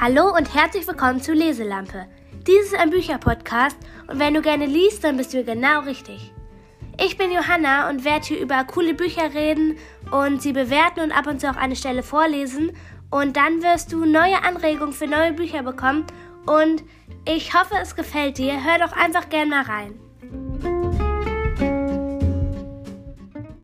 Hallo und herzlich willkommen zu Leselampe. Dies ist ein Bücherpodcast und wenn du gerne liest, dann bist du genau richtig. Ich bin Johanna und werde hier über coole Bücher reden und sie bewerten und ab und zu auch eine Stelle vorlesen. Und dann wirst du neue Anregungen für neue Bücher bekommen. Und ich hoffe, es gefällt dir. Hör doch einfach gern mal rein.